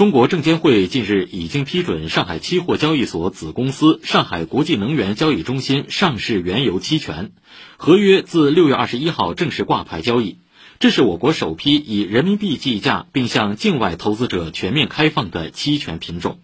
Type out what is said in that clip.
中国证监会近日已经批准上海期货交易所子公司上海国际能源交易中心上市原油期权合约自六月二十一号正式挂牌交易。这是我国首批以人民币计价并向境外投资者全面开放的期权品种。